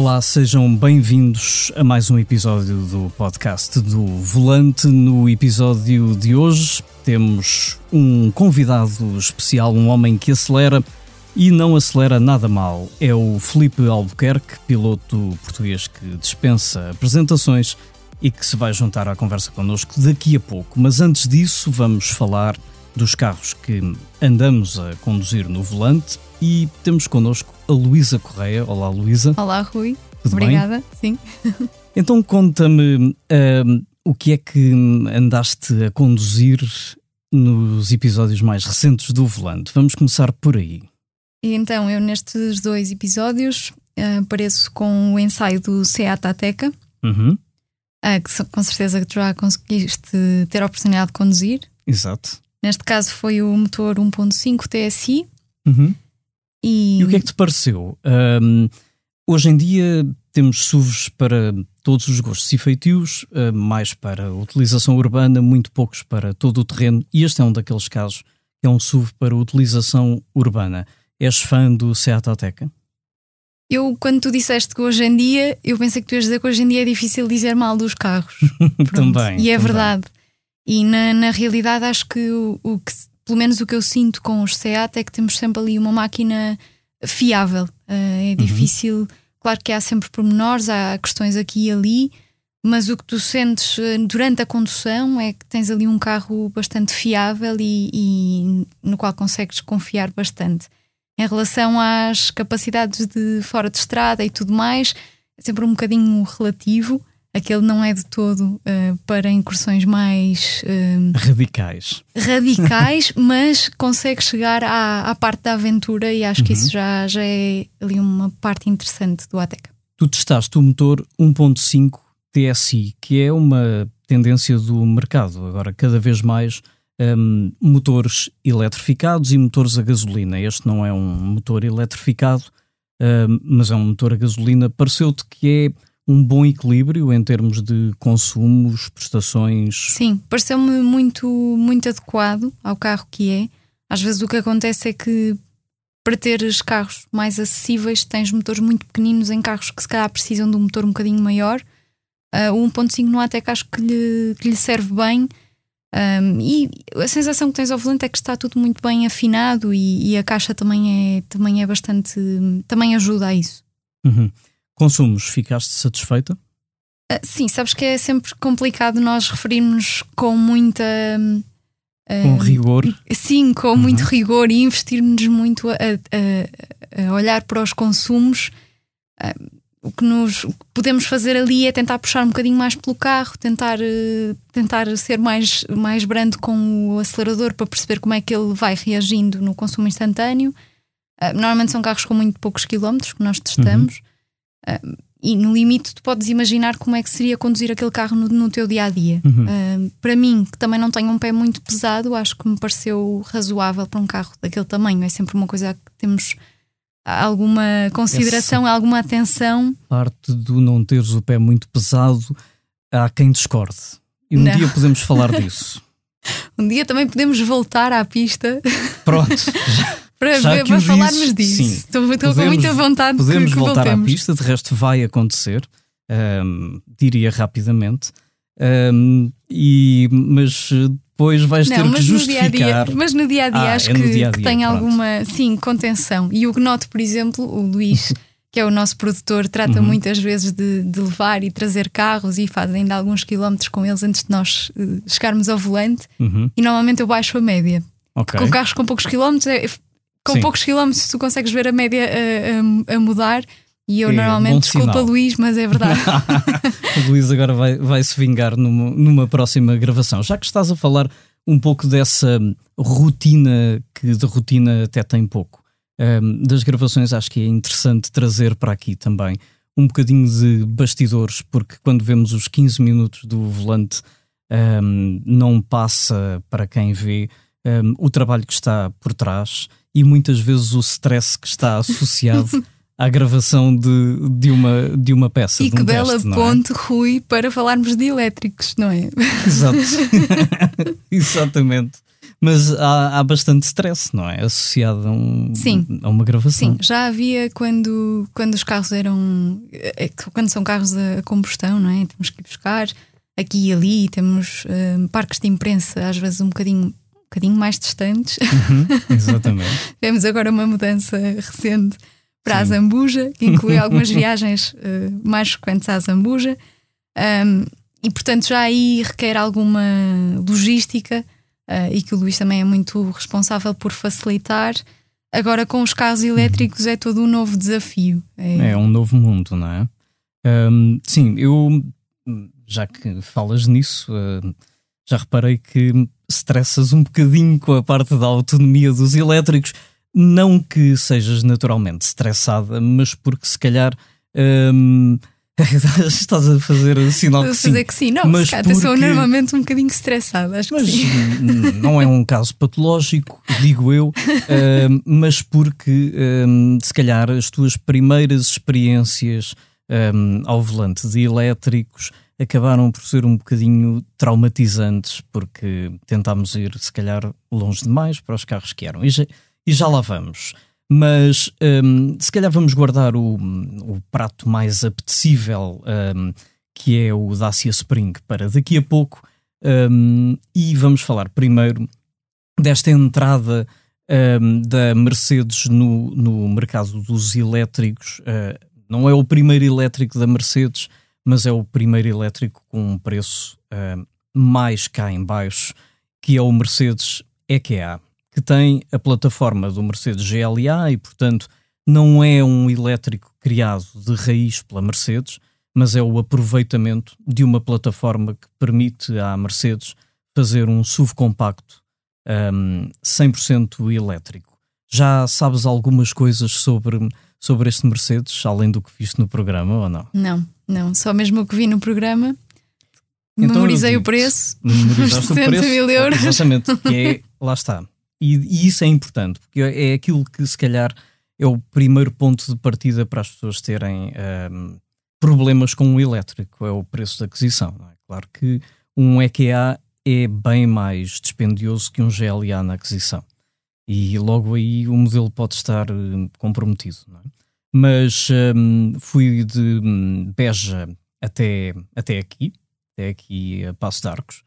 Olá, sejam bem-vindos a mais um episódio do podcast do Volante. No episódio de hoje temos um convidado especial, um homem que acelera e não acelera nada mal. É o Felipe Albuquerque, piloto português que dispensa apresentações e que se vai juntar à conversa connosco daqui a pouco. Mas antes disso, vamos falar dos carros que andamos a conduzir no volante e temos connosco a Luísa Correia. Olá, Luísa. Olá, Rui. Tudo Obrigada, bem? sim. Então conta-me uh, o que é que andaste a conduzir nos episódios mais recentes do Volante. Vamos começar por aí. Então, eu nestes dois episódios uh, apareço com o ensaio do Seat Ateca, Uhum, uh, que com certeza já conseguiste ter a oportunidade de conduzir. exato. Neste caso foi o motor 1.5 TSI Uhum. e, E o que é que te pareceu? Um, hoje em dia temos SUVs para todos os gostos e feitios, mais para utilização urbana, muito poucos para todo o terreno, e este é um daqueles casos que é um SUV para utilização urbana. És fã do Seat Ateca? eu, quando tu disseste que hoje em dia, eu pensei que tu ias dizer que hoje em dia é difícil dizer mal dos carros. Também. E é também. verdade. E na, na realidade, acho que o, o que, pelo menos o que eu sinto com os Seat é que temos sempre ali uma máquina fiável. Uh, é difícil, claro que há sempre pormenores, há questões aqui e ali, mas o que tu sentes uh, durante a condução é que tens ali um carro bastante fiável e, e no qual consegues confiar bastante. Em relação às capacidades de fora de estrada e tudo mais, é sempre um bocadinho relativo. Aquele não é de todo uh, para incursões mais uh, Radicais. radicais, mas consegue chegar à, à parte da aventura e acho que isso já, já é ali uma parte interessante do Ateca. Tu testaste o motor 1.5 TSI, que é uma tendência do mercado. Agora, cada vez mais hum, motores eletrificados e motores a gasolina. Este não é um motor eletrificado, hum, mas é um motor a gasolina. Pareceu-te que é um bom equilíbrio em termos de consumos, prestações. Sim, pareceu-me muito, muito adequado ao carro que é. Às vezes o que acontece é que para teres carros mais acessíveis tens motores muito pequeninos em carros que se calhar precisam de um motor um bocadinho maior. Ah, o 1.5 no Ateca acho que lhe, que lhe serve bem. Um, e a sensação que tens ao volante é que está tudo muito bem afinado e, e a caixa também é, também é bastante. também ajuda a isso. Uhum. Consumos, ficaste satisfeita? Ah, sim, sabes que é sempre complicado nós referirmos com muita. hum, Com hum, rigor? Sim, com muito rigor e investirmos muito a, a- a olhar para os consumos. Ah, o que nos o que podemos fazer ali é tentar puxar um bocadinho mais pelo carro, tentar, eh, tentar ser mais, mais brando com o acelerador para perceber como é que ele vai reagindo no consumo instantâneo. Ah, normalmente são carros com muito poucos quilómetros que nós testamos. Ah, e no limite, tu podes imaginar como é que seria conduzir aquele carro no, no teu dia a dia. Uhum. Uh, para mim, que também não tenho um pé muito pesado, acho que me pareceu razoável para um carro daquele tamanho. É sempre uma coisa a que temos alguma consideração, alguma atenção. parte do não teres o pé muito pesado, há quem discorde. E um Não. dia podemos falar disso. Um dia também podemos voltar à pista Pronto, para, Já que para falarmos dizes, disso. sim. Estou, estou com Podemos- muita vontade de podemos que, que voltar à voltemos. pista, de resto vai acontecer, diria rapidamente, e, mas depois vais ter Não, que mas no, dia justificar. dia, mas no dia a dia Ah, acho é que, dia a que dia, tem pronto. alguma sim, contenção. E o que noto, por exemplo, o Luís, que é o nosso produtor, trata Uhum. muitas vezes de, de levar e trazer carros e faz ainda alguns quilómetros com eles antes de nós eh, chegarmos ao volante. Uhum, E normalmente eu baixo a média. ok. Com carros com poucos quilómetros, é- com Sim. poucos quilómetros tu consegues ver a média a, a- a mudar. E eu É bom normalmente, desculpa sinal. Luís, mas é verdade. o Luís agora vai, vai se vingar numa, numa próxima gravação. Já que estás a falar um pouco dessa rotina, que de rotina até tem pouco, ahm, das gravações, acho que é interessante trazer para aqui também um bocadinho de bastidores, porque quando vemos os 15 minutos do volante, ahm, não passa para quem vê ahm, o trabalho que está por trás e muitas vezes o stress que está associado à gravação de, de, uma, de uma peça. e de um que bela teste, é? ponte, Rui, para falarmos de elétricos, não é? Exato. Exatamente. Mas há, há, bastante stress, não é? Associado a, um, Sim. a uma gravação. Sim, já havia quando, quando os carros eram. Eh, quando são carros a combustão, não é? Temos que ir buscar aqui e ali, temos uh, parques de imprensa, às vezes um bocadinho, um bocadinho mais distantes. Uhum, exatamente. Tivemos agora uma mudança recente para Sim. a Zambuja, que inclui algumas viagens uh, mais frequentes à Zambuja. Um, e portanto já aí requer alguma logística uh, e que o Luís também é muito responsável por facilitar. Agora com os carros elétricos é todo um novo desafio. É, é um novo mundo, não é? Um, sim, eu já que falas nisso, uh, já reparei que estressas um bocadinho com a parte da autonomia dos elétricos. Não que sejas naturalmente estressada, mas porque se calhar. Um, Estás a fazer sinal que sim. fazer que sim, não, mas porque... sou normalmente um bocadinho estressada, acho mas que sim. não é um caso patológico, digo eu, uh, mas porque um, se calhar as tuas primeiras experiências um, ao volante de elétricos acabaram por ser um bocadinho traumatizantes, porque tentámos ir, se calhar, longe demais para os carros que eram. E já, e já lá vamos. Mas um, se calhar vamos guardar o, o prato mais apetecível, um, que é o Dacia Spring, para daqui a pouco. Um, e vamos falar primeiro desta entrada hum, da Mercedes no, no mercado dos elétricos. Uh, não é o primeiro elétrico da Mercedes, mas é o primeiro elétrico com um preço uh, mais cá em baixo, que é o Mercedes EQA que tem a plataforma do Mercedes GLA e, portanto, não é um elétrico criado de raiz pela Mercedes, mas é o aproveitamento de uma plataforma que permite à Mercedes fazer um SUV compacto um, 100% elétrico. Já sabes algumas coisas sobre, sobre este Mercedes, além do que viste no programa ou não? Não, não, só mesmo o que vi no programa. Então, memorizei o preço. Memorizaste o preço. mil euros. Exatamente, que é, lá está. E, e, isso é importante, porque é aquilo que se calhar é o primeiro ponto de partida para as pessoas terem um, problemas com o elétrico, é o preço de aquisição. É? Claro que um EQA é bem mais dispendioso que um GLA na aquisição. E logo aí o modelo pode estar hum, comprometido. É? Mas um, fui de hum, Beja até, até aqui, até aqui a Passo de Arcos,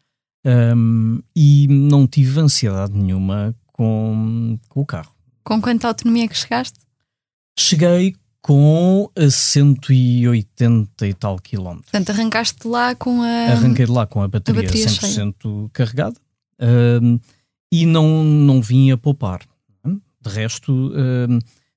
um, e não tive ansiedade nenhuma com, com o carro. Com quanta autonomia que chegaste? Cheguei com a 180 e tal quilómetros. Portanto, arrancaste lá com a. Arranquei de lá com a bateria, a bateria 100% cheia. carregada e não, não vim a poupar. De resto,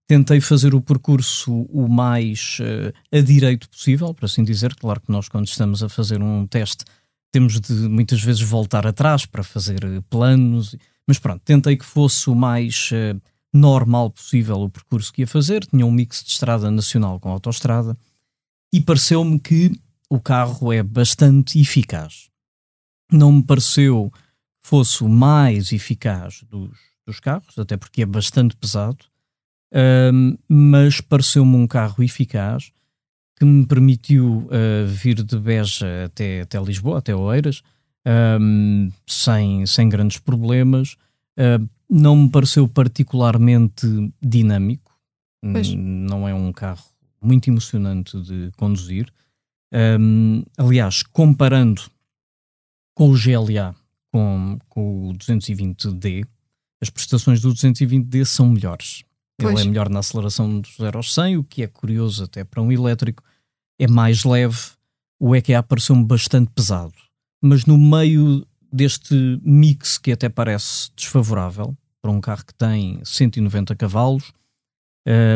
tentei fazer o percurso o mais uh, a direito possível, por assim dizer. Claro que nós, quando estamos a fazer um teste, temos de muitas vezes voltar atrás para fazer planos mas pronto, tentei que fosse o mais uh, normal possível o percurso que ia fazer. Tinha um mix de estrada nacional com autoestrada e pareceu-me que o carro é bastante eficaz. Não me pareceu que fosse o mais eficaz dos, dos carros, até porque é bastante pesado, uh, mas pareceu-me um carro eficaz que me permitiu uh, vir de Beja até, até Lisboa, até Oeiras, um, sem, sem grandes problemas. Uh, não me pareceu particularmente dinâmico. Não é um carro muito emocionante de conduzir. Um, aliás, comparando com o GLA com, com o 220D, as prestações do 220D são melhores. Pois. Ele é melhor na aceleração dos 0 aos 100, o que é curioso até para um elétrico. É mais leve. O EQA pareceu-me bastante pesado mas no meio deste mix que até parece desfavorável para um carro que tem 190 cavalos,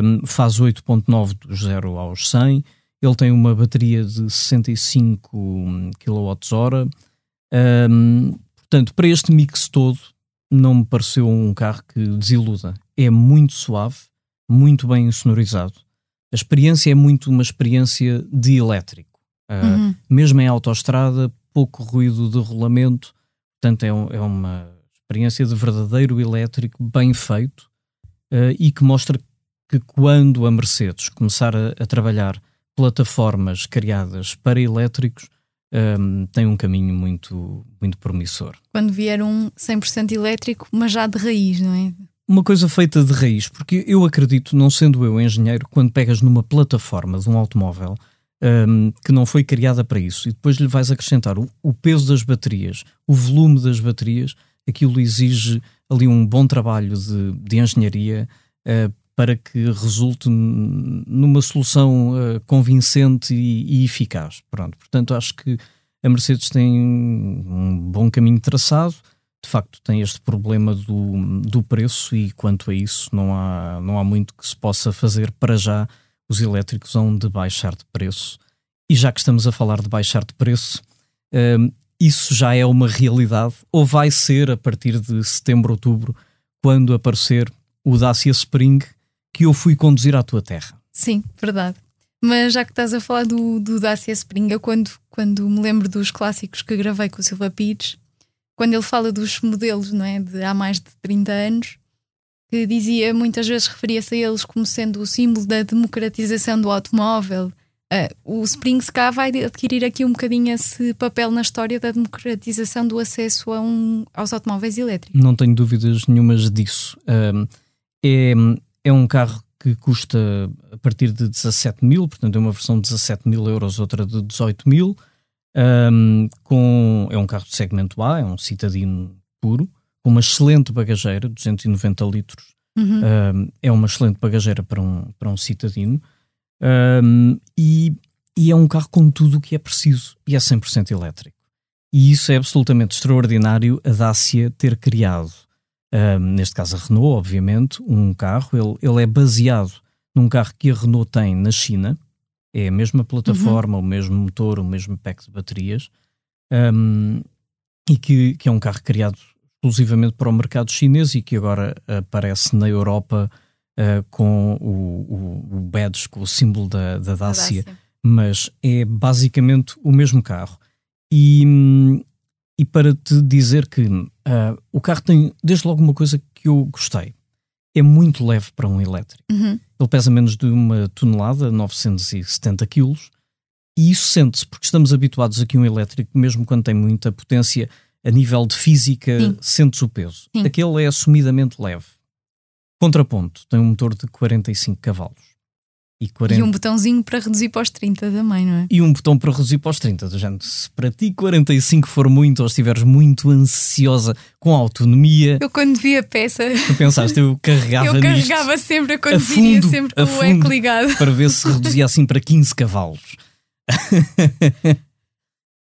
um, faz 8.9 do 0 aos 100, ele tem uma bateria de 65 kWh, um, portanto, para este mix todo, não me pareceu um carro que desiluda. É muito suave, muito bem sonorizado. A experiência é muito uma experiência de elétrico. Uh, uhum. Mesmo em autoestrada, pouco ruído de rolamento, portanto, é, um, é uma experiência de verdadeiro elétrico bem feito uh, e que mostra que quando a Mercedes começar a, a trabalhar plataformas criadas para elétricos, um, tem um caminho muito, muito promissor. Quando vier um 100% elétrico, mas já de raiz, não é? Uma coisa feita de raiz, porque eu acredito, não sendo eu engenheiro, quando pegas numa plataforma de um automóvel um, que não foi criada para isso e depois lhe vais acrescentar o, o peso das baterias, o volume das baterias, aquilo exige ali um bom trabalho de, de engenharia uh, para que resulte numa solução uh, convincente e, e, eficaz. Pronto, portanto, acho que a Mercedes tem um bom caminho traçado. De facto, tem este problema do, do preço, e quanto a isso, não há, não há muito que se possa fazer para já. Os elétricos vão de baixar de preço. E já que estamos a falar de baixar de preço, uh, isso já é uma realidade, ou vai ser a partir de setembro, outubro, quando aparecer o Dacia Spring que eu fui conduzir à tua terra. Sim, verdade. Mas já que estás a falar do, do Dacia Spring, eu quando, quando me lembro dos clássicos que gravei com o Silva Pires, quando ele fala dos modelos não é, de há mais de 30 anos, que dizia, muitas vezes referia-se a eles como sendo o símbolo da democratização do automóvel. Uh, o Spring cá vai adquirir aqui um bocadinho esse papel na história da democratização do acesso a um, aos automóveis elétricos. Não tenho dúvidas nenhumas disso. Uh, é, é um carro que custa a partir de 17 mil, portanto é uma versão de 17 mil euros, outra de 18 mil. Um, com, é um carro de segmento A, é um citadino puro, com uma excelente bagageira, 290 litros. Uhum. Um, é uma excelente bagageira para um, para um citadino. Um, e, e é um carro com tudo o que é preciso e é 100% elétrico. E isso é absolutamente extraordinário a Dacia ter criado neste caso a Renault, obviamente, um carro, ele, ele é baseado num carro que a Renault tem na China, é a mesma plataforma, uhum. o mesmo motor, o mesmo pack de baterias, um, e que, que é um carro criado exclusivamente para o mercado chinês e que agora aparece na Europa uh, com o, o, o badge, com o símbolo da, da Dacia, Dacia, mas é basicamente o mesmo carro. E, hum, e para te dizer que uh, o carro tem, desde logo, uma coisa que eu gostei. É muito leve para um elétrico. Uhum. Ele pesa menos de uma tonelada, 970 quilos, e isso sente-se, porque estamos habituados a que um elétrico, mesmo quando tem muita potência, a nível de física, sente-se o peso. Sim. Aquele é assumidamente leve. Contraponto, tem um motor de 45 cavalos. E, 40... e, um botãozinho para reduzir para os 30 também, não é? E um botão para reduzir para os 30. Do género, se para ti 45 for muito ou estiveres muito ansiosa com a autonomia. Eu quando vi a peça. Tu pensaste, eu carregava Eu carregava sempre a conduzir, a sempre com o eco ligado. Para ver se reduzia assim para 15 cavalos.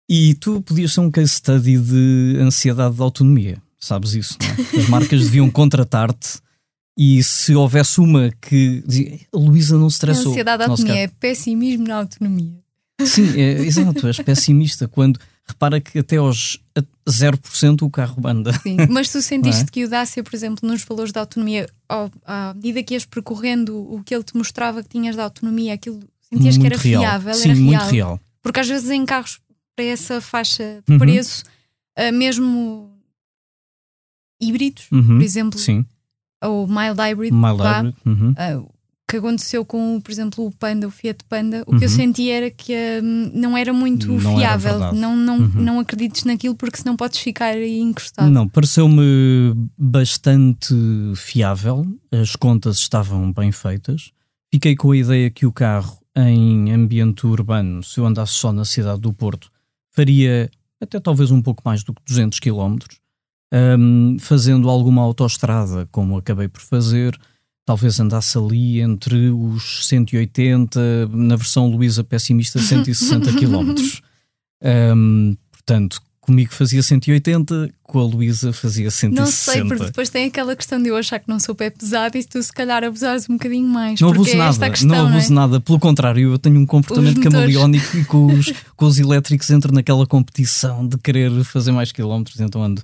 e tu podias ser um case study de ansiedade de autonomia. Sabes isso, não é? As marcas deviam contratar-te e se houvesse uma que dizia, Luísa não se estressou. A ansiedade da autonomia é pessimismo na autonomia. Sim, é, exato, és pessimista quando repara que até aos 0% o carro anda. Sim, mas tu sentiste é? que o Dacia, por exemplo, nos valores da autonomia, ao, à medida que ias percorrendo o que ele te mostrava que tinhas de autonomia, aquilo sentias muito que era real. fiável, Sim, era muito real. real. Porque às vezes em carros para essa faixa de uhum. preço, uh, mesmo híbridos, uhum. por exemplo, Sim ou mild hybrid, mild hybrid uhum. uh, que aconteceu com, por exemplo, o Panda, o Fiat Panda, o uhum. que eu uhum. senti era que um, não era muito não fiável. Era não, não, uhum. não acredites naquilo porque senão podes ficar aí encostado. Não, pareceu-me bastante fiável, as contas estavam bem feitas. Fiquei com a ideia que o carro em ambiente urbano, se eu andasse só na cidade do Porto, faria até talvez um pouco mais do que 200 km um, fazendo alguma autoestrada, como acabei por fazer, talvez andasse ali entre os 180, na versão Luísa pessimista, 160 km. Um, portanto, comigo fazia 180, com a Luísa fazia 160. Não sei, porque depois tem aquela questão de eu achar que não sou pé pesado e tu se calhar abusares um bocadinho mais. Não abuso nada, questão, não abuso não é? nada, pelo contrário, eu tenho um comportamento camaleónico e com os, com os elétricos entro naquela competição de querer fazer mais quilómetros, então ando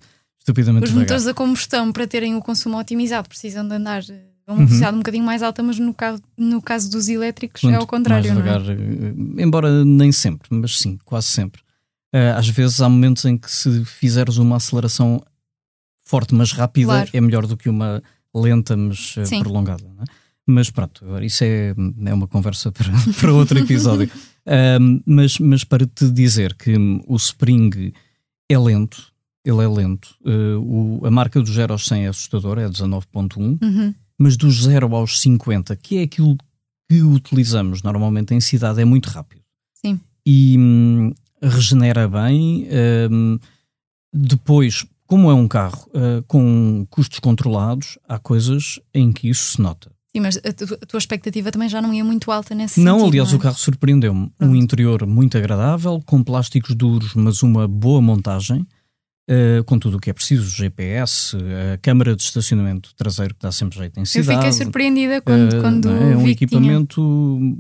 estupidamente Os devagar. motores a combustão, para terem o consumo otimizado, precisam de andar a uma velocidade uhum. um bocadinho mais alta, mas no caso, no caso dos elétricos Muito é ao contrário. Mais devagar, é? Eh, embora nem sempre, mas sim, quase sempre. Uh, às vezes há momentos em que se fizeres uma aceleração forte, mas rápida, claro. é melhor do que uma lenta, mas uh, prolongada. É? Mas pronto, isso é, é uma conversa para, para outro episódio. Um, mas, mas para te dizer que o Spring é lento, ele é lento. Uh, o, a marca do 0 aos 100 é assustadora, é 19.1, Uhum. mas do 0 aos 50, que é aquilo que utilizamos normalmente em cidade, é muito rápido. Sim. E hum, regenera bem. hum, depois, como é um carro uh, com custos controlados, há coisas em que isso se nota. Sim, mas a, tu- a tua expectativa também já não ia muito alta nesse Não, sentido. aliás, não é? o carro surpreendeu-me. Um interior muito agradável, com plásticos duros, mas uma boa montagem, eh, com tudo o que é preciso: GPS, a câmara de estacionamento traseiro que dá sempre jeito em Eu cidade. fiquei surpreendida quando, Eh, quando é? é um que tinha. equipamento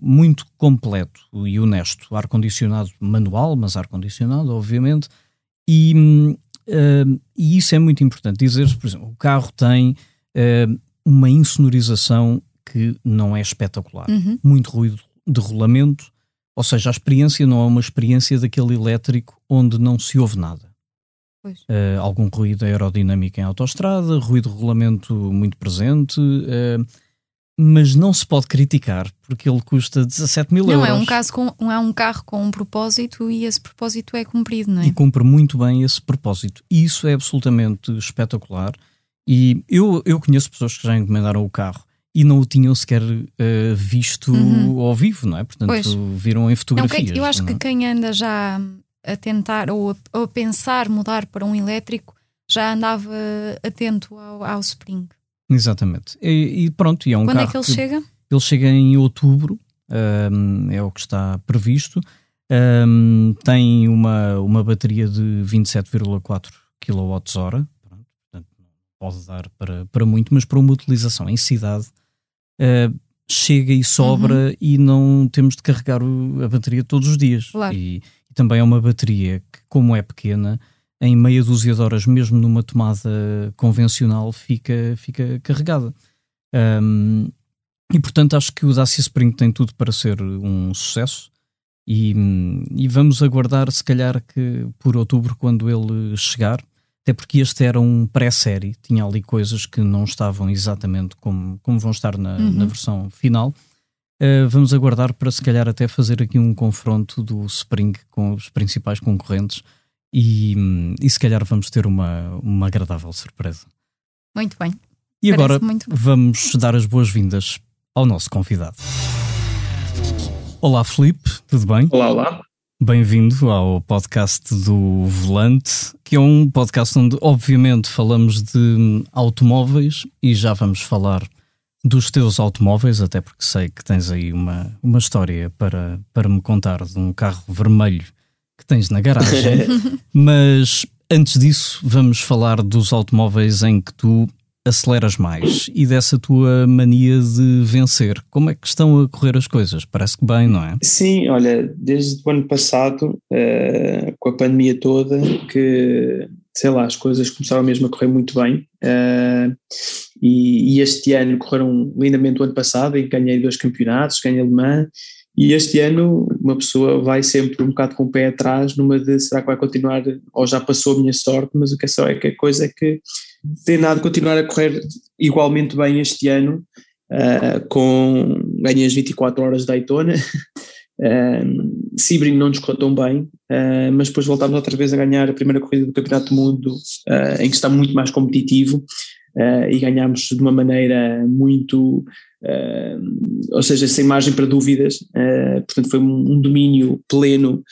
muito completo e honesto. Ar-condicionado manual, mas ar-condicionado, obviamente. E, eh, e isso é muito importante. Dizer, por exemplo, o carro tem eh, uma insonorização que não é espetacular Uhum. muito ruído de rolamento, ou seja, a experiência não é uma experiência daquele elétrico onde não se ouve nada. Eh, algum ruído aerodinâmico em autoestrada, ruído de rolamento muito presente, eh, mas não se pode criticar porque ele custa 17 mil Não, euros é um, caso com, é um carro com um propósito e esse propósito é cumprido, não é? e cumpre muito bem esse propósito. Isso é absolutamente espetacular. E eu, eu conheço pessoas que já encomendaram o carro e não o tinham sequer eh, visto Uhum. ao vivo, não é? Portanto, Pois. viram em Não, fotografias. quem- eu acho não que é? quem anda já a tentar ou a, a pensar mudar para um elétrico já andava atento ao, ao Spring. Exatamente. E, e pronto, e é um Quando carro é que ele chega? Ele chega em outubro, hum, é o que está previsto. Hum, tem uma, uma bateria de 27,4 kWh. Portanto, pode dar para, para muito, mas para uma utilização em cidade uh, chega e sobra e não temos de carregar o- a bateria todos os dias. Claro. E também é uma bateria que, como é pequena, em meia dúzia de horas, mesmo numa tomada convencional, fica, fica carregada. Um, e portanto acho que o Dacia Spring tem tudo para ser um sucesso e, e vamos aguardar se calhar que por outubro quando ele chegar, até porque este era um pré-série, tinha ali coisas que não estavam exatamente como, como vão estar na, Uhum. na versão final. Uh, vamos aguardar para se calhar até fazer aqui um confronto do Spring com os principais concorrentes e, hum, e se calhar vamos ter uma, uma agradável surpresa. Muito bem. E Parece agora muito bem. vamos dar as boas-vindas ao nosso convidado. Olá, Felipe, tudo bem? Olá, olá. Bem-vindo ao podcast do Volante, que é um podcast onde, obviamente, falamos de automóveis e já vamos falar dos teus automóveis, até porque sei que tens aí uma, uma história para, para me contar de um carro vermelho que tens na garagem. Mas antes disso, vamos falar dos automóveis em que tu aceleras mais e dessa tua mania de vencer. Como é que estão a correr as coisas? Parece que bem, não é? Sim, olha, desde o ano passado, eh, com a pandemia toda, que sei lá, as coisas começaram mesmo a correr muito bem. eh, e, e este ano correram lindamente o ano passado, que ganhei dois campeonatos, ganhei alemã. E este ano uma pessoa vai sempre um bocado com o pé atrás numa de será que vai continuar, ou já passou a minha sorte, mas o que é só é que a coisa é que tem nada de continuar a correr igualmente bem este ano, uh, com ganhei as 24 horas de Daytona, Sebring não nos correu tão bem, uh, mas depois voltámos outra vez a ganhar a primeira corrida do Campeonato do Mundo, uh, em que está muito mais competitivo, uh, e ganhámos de uma maneira muito, ou seja, sem margem para dúvidas, portanto foi um, um domínio pleno,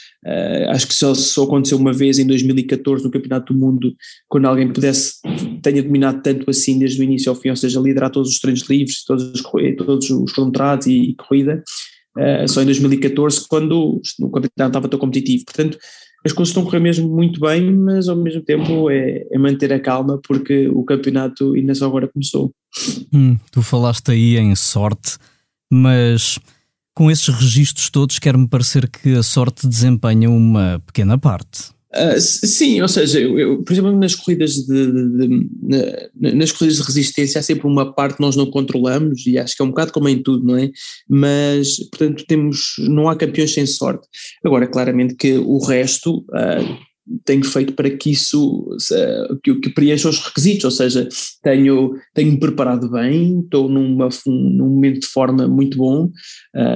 acho que só, só aconteceu uma vez em 2014 no Campeonato do Mundo, quando alguém pudesse, tenha dominado tanto assim desde o início ao fim, ou seja, liderar todos os treinos livres, todos os, todos os e, e corrida, uh, só em 2014 quando o campeonato estava tão competitivo, portanto as coisas estão a correr mesmo muito bem, mas ao mesmo tempo é, é manter a calma porque o campeonato ainda só agora começou. Hum, tu falaste aí em sorte, mas com esses registros todos quer-me parecer que a sorte desempenha uma pequena parte. Uh, sim, ou seja, eu, eu, por exemplo, nas corridas de, de, de, de, nas corridas de resistência há sempre uma parte que nós não controlamos e acho que é um bocado como em tudo, não é? Mas, portanto, temos, não há campeões sem sorte. Agora, claramente que o resto, uh, tenho feito para que isso, que, que preencha os requisitos, ou seja, tenho, tenho-me preparado bem, estou numa, num momento de forma muito bom,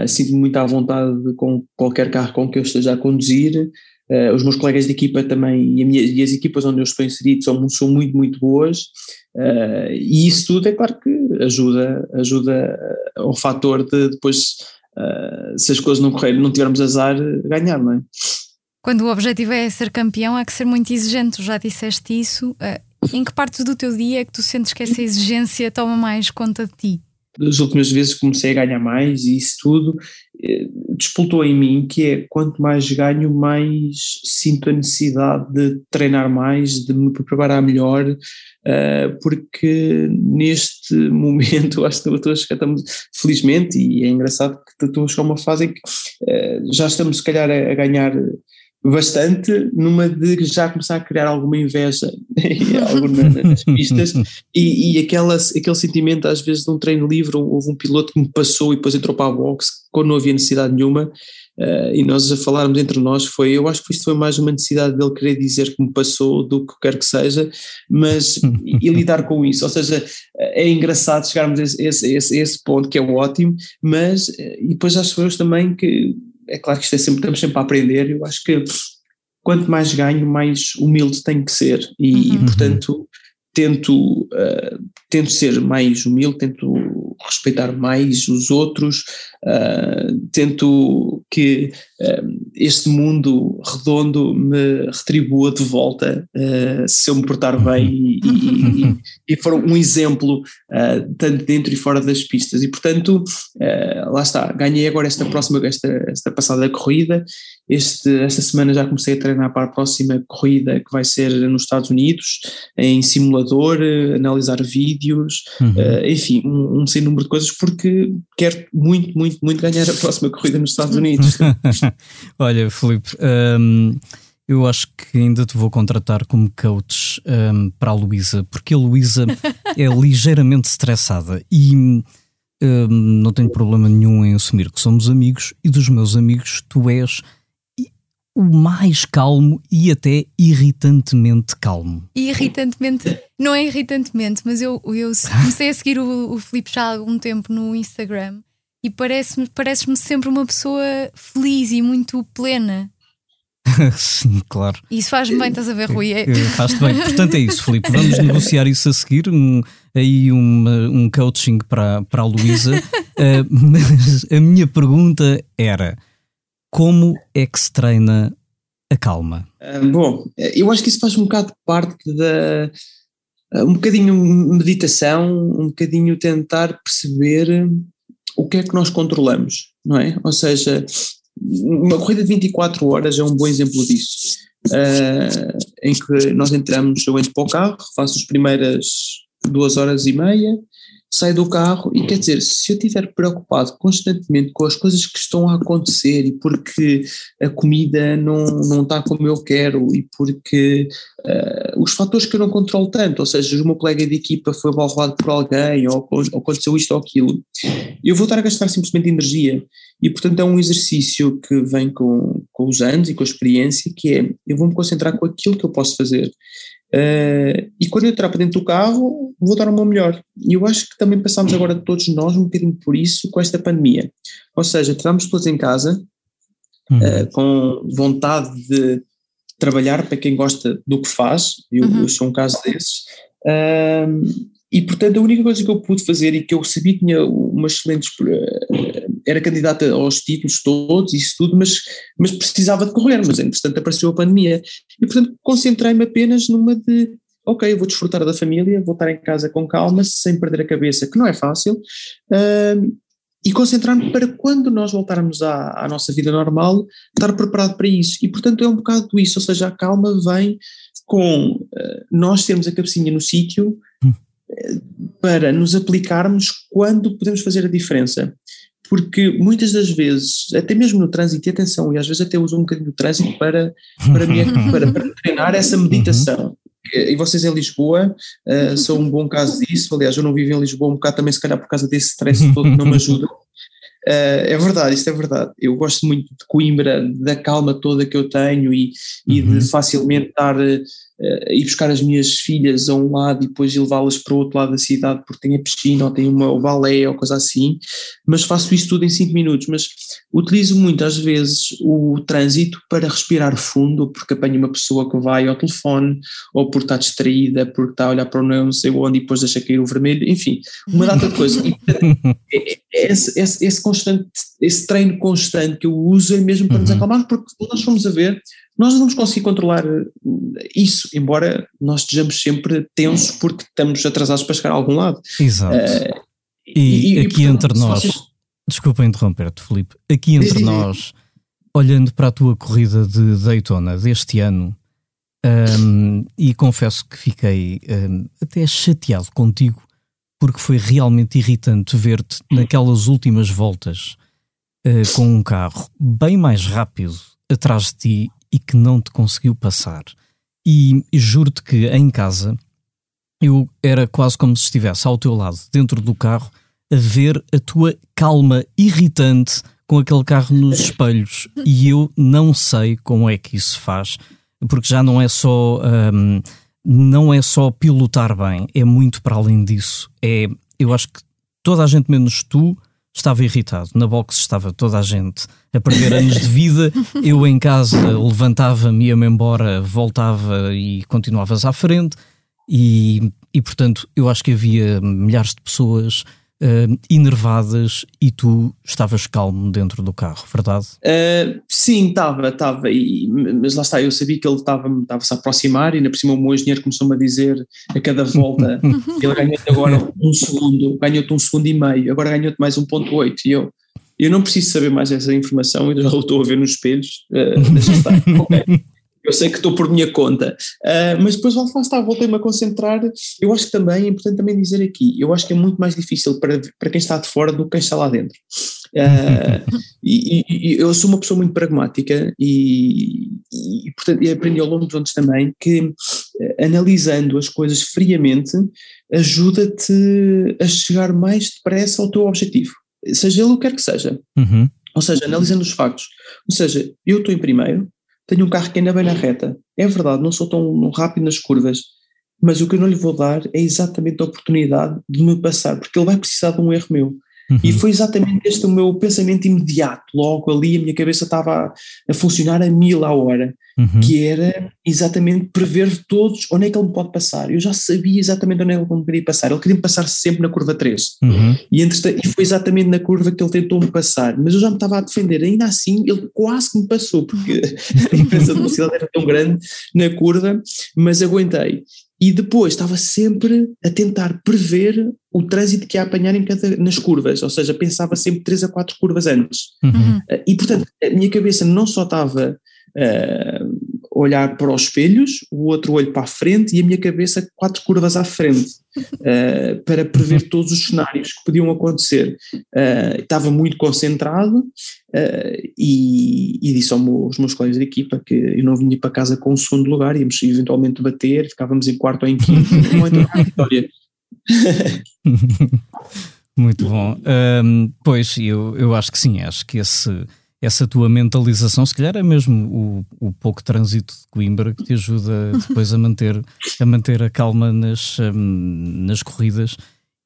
sinto-me muito à vontade com qualquer carro com que eu esteja a conduzir, Uh, os meus colegas de equipa também e, minha, e, as equipas onde eu estou inserido são, são muito, muito boas uh, e isso tudo é claro que ajuda, ajuda ao fator de depois, uh, se as coisas não correrem, não tivermos azar, ganhar, não é? Quando o objetivo é ser campeão, há que ser muito exigente, já disseste isso. em que partes do teu dia é que tu sentes que essa exigência toma mais conta de ti? das últimas vezes comecei a ganhar mais e isso tudo eh, despoltou em mim que é quanto mais ganho, mais sinto a necessidade de treinar mais, de me preparar melhor, uh, porque neste momento acho que estou a chegar, estamos, felizmente, e é engraçado que estou a chegar a uma fase em que uh, já estamos se calhar a, a ganhar bastante numa de já começar a criar alguma inveja nas pistas. E, e aquela, aquele sentimento às vezes de um treino livre, houve um piloto que me passou e depois entrou para a box quando não havia necessidade nenhuma uh, e nós a falarmos entre nós foi, eu acho que isto foi mais uma necessidade dele querer dizer que me passou do que quer que seja, mas e lidar com isso, ou seja, é engraçado chegarmos a esse, esse, esse, esse ponto que é ótimo, mas eh, e depois acho pessoas também que é claro que isto é sempre, estamos sempre a aprender, eu acho que quanto mais ganho, mais humilde tenho que ser e, uhum. e portanto tento, uh, tento ser mais humilde, tento respeitar mais os outros, uh, tento que uh, este mundo redondo me retribua de volta se eu me portar bem e, e, e, e for um exemplo tanto dentro e fora das pistas. E portanto, lá está, ganhei agora esta próxima, esta, esta passada corrida. Este, esta semana já comecei a treinar para a próxima corrida que vai ser nos Estados Unidos, em simulador, analisar vídeos, uhum. enfim, um, um sem número de coisas, porque quero muito, muito, muito ganhar a próxima corrida nos Estados Unidos. Olha, Filipe, um, eu acho que ainda te vou contratar como coach um, para a Luísa, porque a Luísa é ligeiramente estressada e um, não tenho problema nenhum em assumir que somos amigos e dos meus amigos tu és o mais calmo e até irritantemente calmo. Irritantemente, não é irritantemente, mas eu, eu comecei a seguir o, o Filipe já há algum tempo no Instagram e parece-me pareces-me sempre uma pessoa feliz e muito plena. Sim, claro. Isso faz-me bem, estás a ver, Rui? Faz-te bem. Portanto, é isso, Filipe. Vamos negociar isso a seguir. Um, aí uma, um coaching para, para a Luísa. uh, mas a minha pergunta era como é que se treina a calma? Uh, bom, eu acho que isso faz um bocado parte da. Uh, um bocadinho meditação, um bocadinho tentar perceber o que é que nós controlamos, não é? Ou seja, uma corrida de 24 horas é um bom exemplo disso. Uh, em que nós entramos, eu entro para o carro, faço as primeiras duas horas e meia, saio do carro e quer dizer, se eu estiver preocupado constantemente com as coisas que estão a acontecer e porque a comida não, não está como eu quero e porque uh, os fatores que eu não controlo tanto, ou seja, o meu colega de equipa foi abalroado por alguém ou, ou aconteceu isto ou aquilo, eu vou estar a gastar simplesmente energia. E portanto é um exercício que vem com, com os anos e com a experiência que é, eu vou me concentrar com aquilo que eu posso fazer Uh, e quando eu entrar para dentro do carro, vou dar o meu melhor. E eu acho que também passamos agora todos nós um bocadinho por isso com esta pandemia. Ou seja, estamos todos em casa, uhum. uh, com vontade de trabalhar para quem gosta do que faz, eu, uhum. eu sou um caso desses. Uh, e portanto a única coisa que eu pude fazer e que eu sabia que tinha uma excelente era candidata aos títulos todos, isso tudo, mas, mas precisava de correr, mas entretanto apareceu a pandemia. E portanto concentrei-me apenas numa de, ok, vou desfrutar da família, vou estar em casa com calma, sem perder a cabeça, que não é fácil, uh, e concentrar-me para quando nós voltarmos à, à, nossa vida normal, estar preparado para isso. E portanto é um bocado isso, ou seja, a calma vem com uh, nós termos a cabecinha no sítio. Para nos aplicarmos quando podemos fazer a diferença porque muitas das vezes, até mesmo no trânsito, e atenção, e às vezes até uso um bocadinho do trânsito para, para, me, para, para treinar essa meditação. E vocês em Lisboa uh, são um bom caso disso. Aliás, eu não vivo em Lisboa um bocado também, se calhar por causa desse stress todo que não me ajuda. Uh, é verdade, isto é verdade. Eu gosto muito de Coimbra, da calma toda que eu tenho e, e de uhum. facilmente estar uh, ir buscar as minhas filhas a um lado e depois levá-las para o outro lado da cidade porque tem a piscina ou tem uma, o balé ou coisa assim, mas faço isso tudo em 5 minutos. Mas utilizo muitas vezes o trânsito para respirar fundo, porque apanho uma pessoa que vai ao telefone ou porque está distraída, porque está a olhar para o não sei onde e depois deixa cair o vermelho, enfim, uma data de coisas. É, é, esse, esse, esse constante, esse treino constante que eu uso é mesmo para uhum. nos acalmar, porque nós fomos a ver, nós não vamos conseguir controlar eh, isso, embora nós estejamos sempre tensos porque estamos atrasados para chegar a algum lado. Exato. Uh, e, e, aqui e, entre nós, vocês... desculpa interromper-te, Felipe, aqui entre nós, olhando para a tua corrida de Daytona deste ano, um, e confesso que fiquei um, até chateado contigo porque foi realmente irritante ver-te naquelas últimas voltas uh, com um carro bem mais rápido atrás de ti e que não te conseguiu passar. E, juro-te que em casa eu era quase como se estivesse ao teu lado, dentro do carro, a ver a tua calma irritante com aquele carro nos espelhos. E eu não sei como é que isso faz, porque já não é só. Um, não é só pilotar bem, é muito para além disso. É, eu acho que toda a gente, menos tu, estava irritado. Na box estava toda a gente a perder anos de vida. Eu em casa levantava-me, ia-me embora, voltava e continuavas à frente. E, e portanto, eu acho que havia milhares de pessoas uh, enervadas e tu estavas calmo dentro do carro, verdade? Uh, sim, estava, estava, mas lá está, eu sabia que ele estava-se a aproximar e ainda por cima o meu engenheiro começou-me a dizer a cada volta, ele ganhou-te agora um segundo, ganhou-te um segundo e meio, agora ganhou-te mais 1.8 e eu... Eu não preciso saber mais essa informação, eu já o estou a ver nos espelhos, uh, deixa estar, ok eu sei que estou por minha conta, uh, mas depois lá está, voltei-me a concentrar. Eu acho que também é importante também dizer aqui, eu acho que é muito mais difícil para, para quem está de fora do que quem está lá dentro. Uh, e, e, eu sou uma pessoa muito pragmática e, e, portanto, aprendi ao longo dos anos também que uh, analisando as coisas friamente ajuda-te a chegar mais depressa ao teu objetivo, seja ele o que quer que seja. Uhum. Ou seja, analisando os factos. Ou seja, eu estou em primeiro, tenho um carro que ainda vem na reta. É verdade, não sou tão rápido nas curvas, mas o que eu não lhe vou dar é exatamente a oportunidade de me passar, porque ele vai precisar de um erro meu. Uhum. E foi exatamente este o meu pensamento imediato. Logo ali a minha cabeça estava a, a funcionar a mil a hora, uhum. que era exatamente prever todos onde é que ele me pode passar. Eu já sabia exatamente onde é que ele me queria passar. Ele queria me passar sempre na curva 3. Uhum. E, e foi exatamente na curva que ele tentou me passar. Mas eu já me estava a defender. Ainda assim, ele quase que me passou, porque a diferença de velocidade era tão grande na curva, mas aguentei e depois estava sempre a tentar prever o trânsito que ia apanhar em cada, nas curvas, ou seja, pensava sempre três a quatro curvas antes. Uhum. E portanto, a minha cabeça não só estava uh, olhar para os espelhos, o outro olho para a frente e a minha cabeça quatro curvas à frente, uh, para prever todos os cenários que podiam acontecer. Uh, estava muito concentrado e, e, disse aos meus colegas de equipa que eu não vinha para casa com o segundo lugar, íamos eventualmente bater, ficávamos em quarto ou em quinto, não é a vitória. Muito bom. Um, pois, eu, eu acho que sim, acho que esse essa tua mentalização, se calhar é mesmo o, o pouco trânsito de Coimbra que te ajuda depois a manter a, manter a calma nas, um, nas corridas.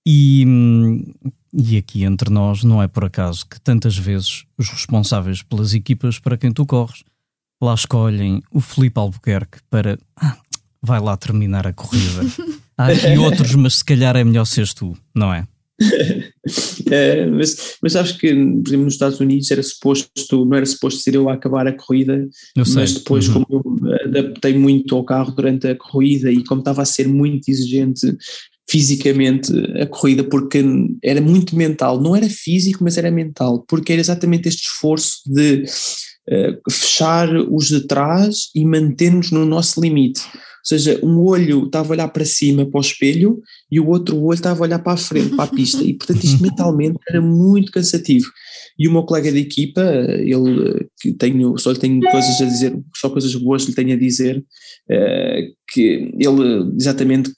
E, hum, e aqui entre nós não é por acaso que tantas vezes os responsáveis pelas equipas para quem tu corres lá escolhem o Felipe Albuquerque para ah, vai lá terminar a corrida. Há aqui outros, mas se calhar é melhor seres tu, não é? é, mas, mas sabes que, por exemplo, nos Estados Unidos era suposto, não era suposto ser eu a acabar a corrida, mas depois, uhum. como eu adaptei muito ao carro durante a corrida e como estava a ser muito exigente fisicamente a corrida, porque era muito mental, não era físico, mas era mental, porque era exatamente este esforço de uh, fechar os de trás e manter-nos no nosso limite. Ou seja, um olho estava a olhar para cima, para o espelho, e o outro olho estava a olhar para a frente, para a pista. E, portanto, isto mentalmente era muito cansativo. E o meu colega de equipa, ele, que tenho, só lhe tenho coisas a dizer, só coisas boas lhe tenho a dizer, uh, que ele exatamente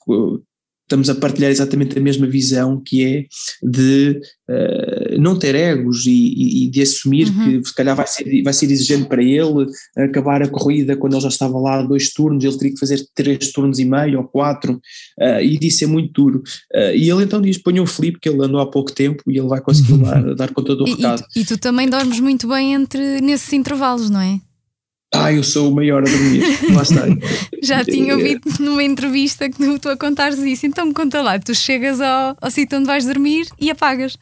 estamos a partilhar exatamente a mesma visão que é de uh, não ter egos e, e, e de assumir uhum. que se calhar vai ser, vai ser exigente para ele acabar a corrida quando ele já estava lá dois turnos, ele teria que fazer três turnos e meio ou quatro uh, e disso é muito duro. Uh, e ele então diz: ponha o Felipe que ele andou há pouco tempo e ele vai conseguir uhum. dar, dar conta do e, recado. E, e tu também dormes muito bem entre nesses intervalos, não é? Ah, eu sou o maior a dormir. Lá está. Já tinha ouvido numa entrevista que tu, a contares isso. Então me conta lá, tu chegas ao, ao sítio onde vais dormir e apagas.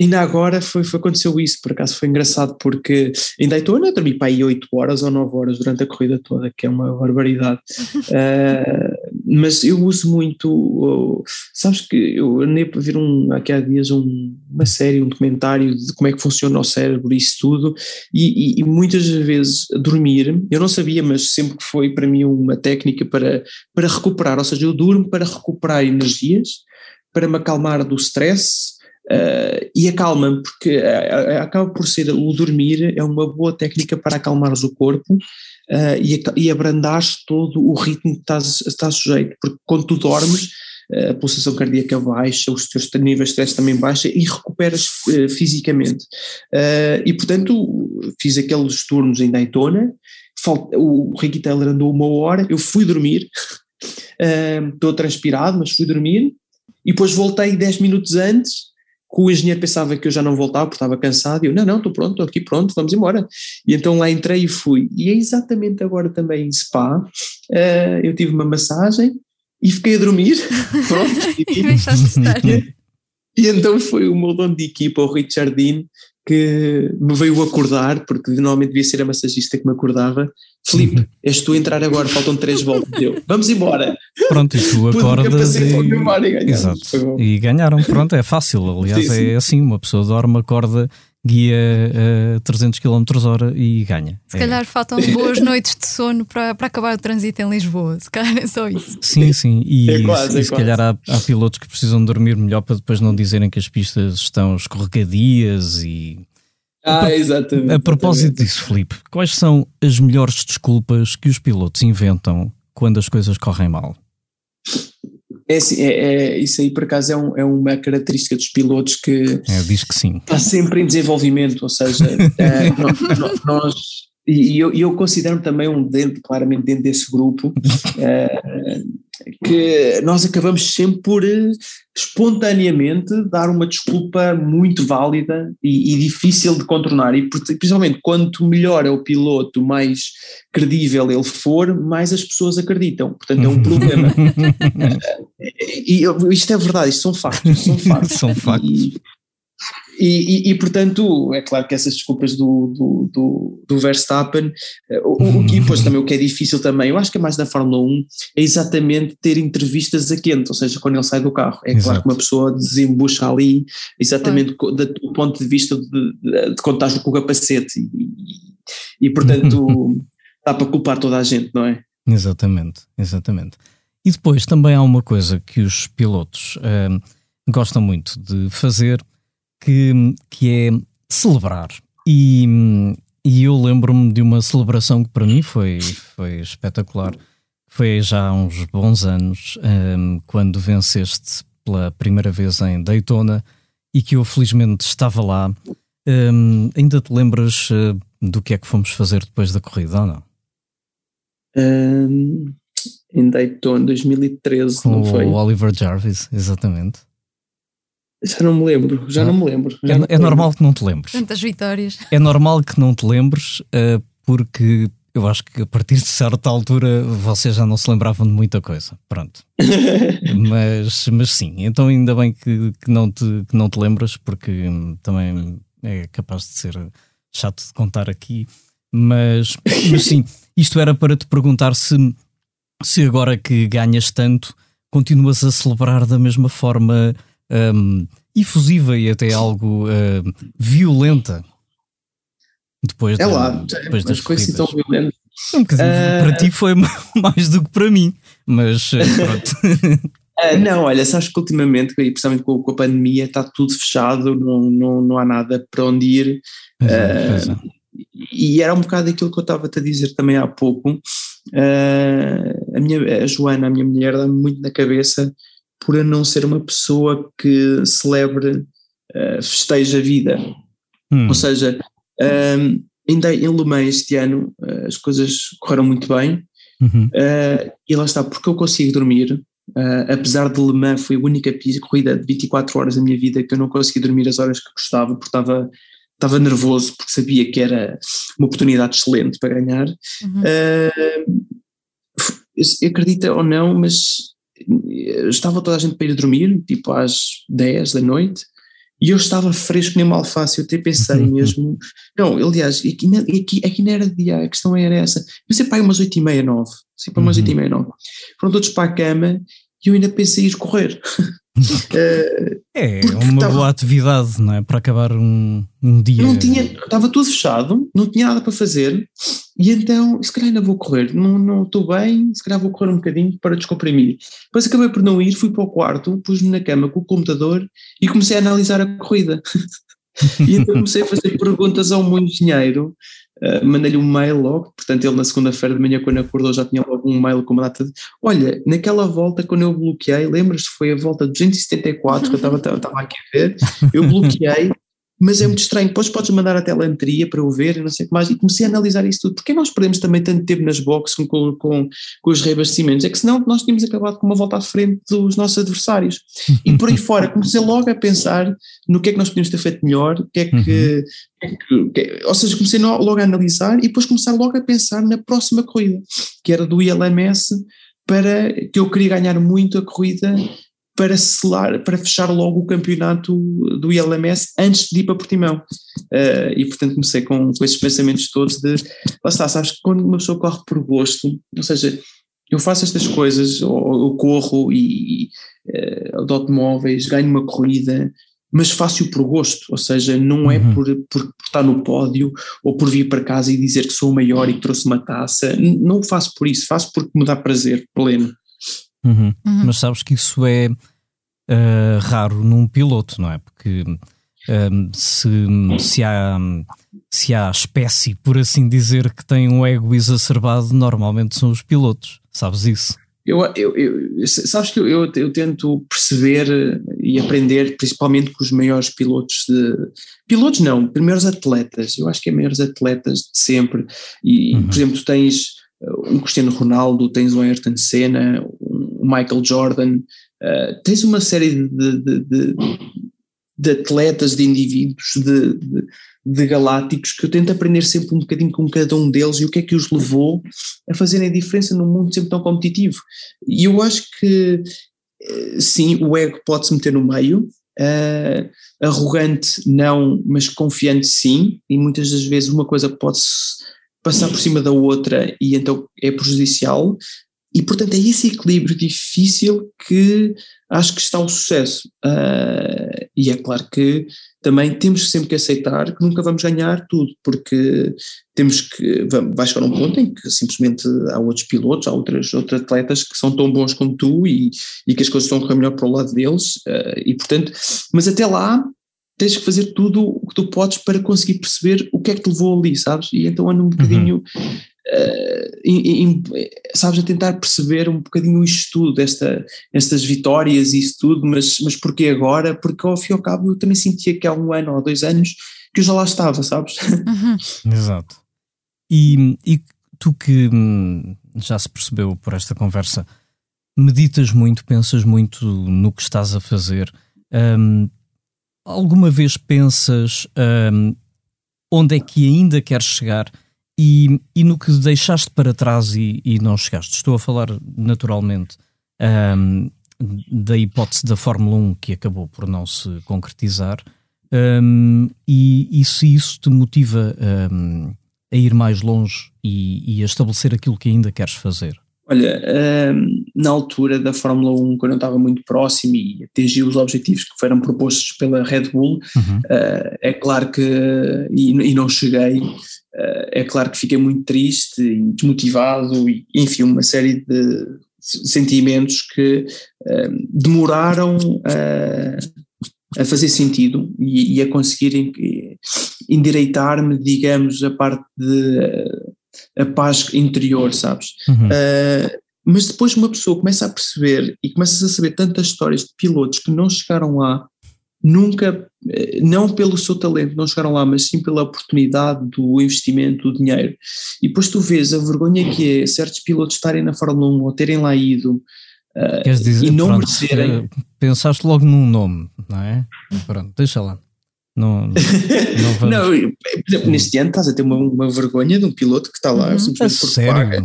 Ainda agora foi, foi, aconteceu isso, por acaso foi engraçado, porque em Daytona eu dormi para aí 8 horas ou 9 horas durante a corrida toda, que é uma barbaridade. uh, mas eu uso muito, uh, sabes que eu andei para ver um, aqui há dias um, uma série, um documentário de como é que funciona o cérebro e isso tudo, e, e, e, muitas vezes dormir, eu não sabia, mas sempre que foi para mim uma técnica para, para recuperar, ou seja, eu durmo para recuperar energias, para me acalmar do stress Uh, e acalma-me, porque uh, acaba por ser o dormir é uma boa técnica para acalmares o corpo uh, e, e abrandares todo o ritmo que estás, estás sujeito, porque quando tu dormes a pulsação cardíaca baixa, os teus níveis de stress também baixa e recuperas fisicamente. e portanto fiz aqueles turnos em Daytona, o Ricky Taylor andou uma hora, eu fui dormir, estou transpirado, mas fui dormir, e depois voltei 10 minutos antes que o engenheiro pensava que eu já não voltava porque estava cansado, e eu, não, não, estou pronto, estou aqui pronto, vamos embora. E então lá entrei e fui. E é exatamente agora também em Spa, uh, eu tive uma massagem e fiquei a dormir, pronto. e, e então foi o meu dono de equipa, o Richard Dean, que me veio acordar, porque normalmente devia ser a massagista que me acordava. Filipe, és tu a entrar agora, faltam três voltas. Eu, vamos embora. Pronto, e tu acordas e... e Exato. E ganharam, pronto, é fácil. Aliás, sim, sim. é assim: uma pessoa dorme, acorda, guia a 300 km hora e ganha. Se é. calhar faltam boas noites de sono para, para acabar o trânsito em Lisboa. Se calhar é só isso. Sim, sim. E, é quase, e é se calhar há, há, pilotos que precisam dormir melhor para depois não dizerem que as pistas estão escorregadias e. Ah, a, exatamente. A propósito exatamente. disso, Felipe, quais são as melhores desculpas que os pilotos inventam quando as coisas correm mal? É, assim, é, é, isso aí por acaso é, um, é, uma característica dos pilotos que é, diz que sim. está sempre em desenvolvimento, ou seja, é, nós, nós, e eu, eu considero também um dentro, claramente dentro desse grupo, é, que nós acabamos sempre por espontaneamente dar uma desculpa muito válida e, e, difícil de contornar e principalmente quanto melhor é o piloto, mais credível ele for, mais as pessoas acreditam, portanto é um problema. e, e isto é verdade, isto são factos, são factos. são factos. E, e, e, e, portanto, é claro que essas desculpas do, do, do, do Verstappen, eh, o, o que depois também o que é difícil também, eu acho que é mais da Fórmula 1, é exatamente ter entrevistas a quente, ou seja, quando ele sai do carro. É Exato. claro que uma pessoa desembucha ali, exatamente do, do, ponto de vista de, de, de quando estás com o capacete, e, e portanto dá para culpar toda a gente, não é? Exatamente, exatamente. E depois também há uma coisa que os pilotos uh, gostam muito de fazer que, que é celebrar. E, e eu lembro-me de uma celebração que para mim foi, foi espetacular. Foi já há uns bons anos, um, quando venceste pela primeira vez em Daytona e que eu felizmente estava lá. Um, ainda te lembras uh, do que é que fomos fazer depois da corrida ou não? Um, em Daytona 2013, Com não foi? O Oliver Jarvis, exatamente. Já não me lembro, já não, não me lembro. É, não é normal que não te lembres. Tantas vitórias. É normal que não te lembres, uh, porque eu acho que a partir de certa altura vocês já não se lembravam de muita coisa. Pronto. mas, mas sim, então ainda bem que, que, não te, que não te lembras, porque hum, também é capaz de ser chato de contar aqui. Mas, mas sim, isto era para te perguntar se, se agora que ganhas tanto, continuas a celebrar da mesma forma um, efusiva e até algo uh, violenta. Depois, é lá, depois das coisas tão violentas. Um uh, para ti foi mais do que para mim, mas uh, pronto. Uh, não, olha, sabes que ultimamente, principalmente com, com, a pandemia, está tudo fechado, não, não, não há nada para onde ir. Uh, é, e era um bocado aquilo que eu estava-te a dizer também há pouco. Uh, a, minha, a Joana, a minha mulher, dá-me muito na cabeça por eu não ser uma pessoa que celebre, uh, festeja a vida. Hum. Ou seja, um, ainda em Le Mans este ano uh, as coisas correram muito bem uhum. uh, e lá está, porque eu consigo dormir, Uh, apesar de Le Mans foi a única corrida de 24 horas da minha vida que eu não consegui dormir as horas que gostava, porque estava, estava nervoso, porque sabia que era uma oportunidade excelente para ganhar. Uhum. Uh, acredita ou não, mas estava toda a gente para ir dormir, tipo às 10 da noite, e eu estava fresco nem uma alface, eu até pensei mesmo, não, aliás, aqui, aqui, aqui não era dia, a questão era essa, pensei para umas 8 e meia, 9, sempre umas uhum. 8 e meia, 9, foram todos para a cama e eu ainda pensei em ir correr. uh, é uma tava, boa atividade, não é? Para acabar um, um dia. Não tinha, estava tudo fechado, não tinha nada para fazer, e então, se calhar ainda vou correr, não, não estou bem, se calhar vou correr um bocadinho para descomprimir. Depois acabei por não ir, fui para o quarto, pus-me na cama com o computador e comecei a analisar a corrida. e então comecei a fazer perguntas ao meu engenheiro Uh, mandei-lhe um mail logo, portanto ele na segunda-feira de manhã quando acordou já tinha logo um mail com uma data de, olha, naquela volta quando eu bloqueei, lembras-te, foi a volta 274 que eu estava aqui a ver, eu bloqueei mas é muito estranho, depois podes mandar a telemetria para eu ver, não sei o que mais, e comecei a analisar isso tudo, porque nós perdemos também tanto tempo nas boxes com, com, com, com os reabastecimentos, é que senão nós tínhamos acabado com uma volta à frente dos nossos adversários, e por aí fora comecei logo a pensar no que é que nós podíamos ter feito melhor, o que é que, uhum. que, é que, ou seja, comecei logo a analisar e depois começar logo a pensar na próxima corrida, que era do ILMS, para que eu queria ganhar muito a corrida para selar, para fechar logo o campeonato do ILMS antes de ir para Portimão. Uh, e portanto comecei com, com esses pensamentos todos de, lá está, sabes que quando uma pessoa corre por gosto, ou seja, eu faço estas coisas, ou eu corro e, e uh, de automóveis, ganho uma corrida, mas faço-o por gosto, ou seja, não é uhum. por, por, estar no pódio ou por vir para casa e dizer que sou o maior e que trouxe uma taça, não o faço por isso, faço porque me dá prazer pleno. Uhum. Uhum. Mas sabes que isso é uh, raro num piloto, não é? Porque um, se, se, há, se há espécie, por assim dizer, que tem um ego exacerbado, normalmente são os pilotos, sabes isso? Eu, eu, eu, sabes que eu, eu, eu, tento perceber e aprender principalmente com os maiores pilotos de. Pilotos não, primeiros atletas. Eu acho que é maiores atletas de sempre. E, uhum. por exemplo, tu tens um Cristiano Ronaldo, tens um Ayrton Senna, um Michael Jordan, uh, tens uma série de, de, de, de, atletas, de indivíduos, de, de, galácticos que eu tento aprender sempre um bocadinho com cada um deles e o que é que os levou a fazerem a diferença num mundo sempre tão competitivo. E eu acho que eh, sim, o ego pode-se meter no meio, Uh, arrogante não, mas confiante sim, e muitas das vezes uma coisa pode-se passar por cima da outra e então é prejudicial, e, portanto, é esse equilíbrio difícil que acho que está o sucesso. Uh, e é claro que também temos sempre que aceitar que nunca vamos ganhar tudo, porque temos que. Vai chegar um ponto em que simplesmente há outros pilotos, há outras, outros atletas que são tão bons como tu e, e que as coisas estão a melhor para o lado deles. Uh, e, portanto, mas até lá tens que fazer tudo o que tu podes para conseguir perceber o que é que te levou ali, sabes? E então ando um bocadinho uhum uh, sabes, a tentar perceber um bocadinho o estudo desta, estas vitórias e isso tudo, mas, mas porquê agora? Porque ao fim e ao cabo eu também sentia que há um ano ou dois anos que eu já lá estava, sabes? Uhum. Exato. E, e tu que hum, já se percebeu por esta conversa, meditas muito, pensas muito no que estás a fazer. Um, alguma vez pensas um, onde é que ainda queres chegar e, e no que deixaste para trás e, e não chegaste, estou a falar naturalmente um, da hipótese da Fórmula 1 que acabou por não se concretizar, um, e, e, se isso te motiva um, a ir mais longe e, e, a estabelecer aquilo que ainda queres fazer? Olha, na altura da Fórmula 1, quando eu estava muito próximo e atingi os objetivos que foram propostos pela Red Bull, uhum. uh, é claro que, e, não cheguei, é claro que fiquei muito triste e desmotivado e enfim uma série de sentimentos que uh, demoraram a, a fazer sentido e, e a conseguirem endireitar-me, digamos, a parte de a paz interior, sabes? Uhum. Uh, mas depois uma pessoa começa a perceber e começa a saber tantas histórias de pilotos que não chegaram lá, nunca, eh, não pelo seu talento, não chegaram lá, mas sim pela oportunidade do investimento, do dinheiro. E depois tu vês a vergonha que é certos pilotos estarem na Fórmula 1 ou terem lá ido uh, dizer, e não pronto, merecerem. Eh, pensaste logo num nome, não é? Pronto, deixa lá. Não, não, vamos... não, por exemplo, neste ano estás a ter uma, uma vergonha de um piloto que está lá uhum. simplesmente porque sério? paga.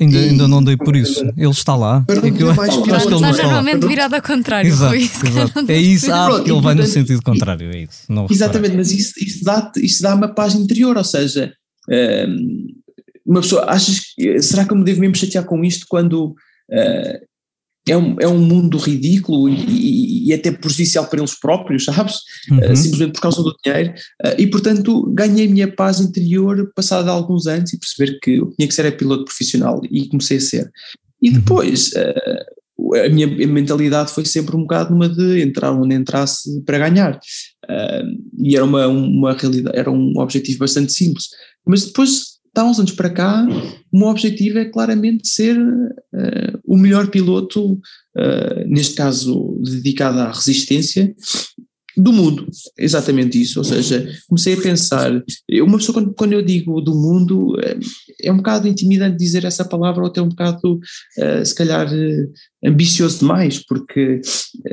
Ainda, e... ainda não dei por isso. Ele está lá. É que eu, acho que ele está normalmente virado ao contrário. Exato, isso, exato. É isso, ah, porque ele vai no sentido contrário. É isso. Não exatamente, mas isso, isso, dá, isso dá uma paz interior, ou seja, hum, uma pessoa, achas que, será que eu me devo mesmo chatear com isto quando uh, é um, é um mundo ridículo e, e até prejudicial para eles próprios, sabes? Uhum. Uh, simplesmente por causa do dinheiro. Uh, e portanto ganhei a minha paz interior passado alguns anos e perceber que eu tinha que ser piloto profissional e comecei a ser. E uhum. depois uh, a minha mentalidade foi sempre um bocado uma de entrar onde entrasse para ganhar. e era uma, uma realidade, era um objetivo bastante simples. Mas depois há uns anos para cá, o meu objetivo é claramente ser uh, o melhor piloto, uh, neste caso dedicado à resistência, do mundo, exatamente isso, ou seja, comecei a pensar, uma pessoa quando, quando eu digo do mundo, é, é um bocado intimidante dizer essa palavra ou até um bocado, uh, se calhar, ambicioso demais, porque,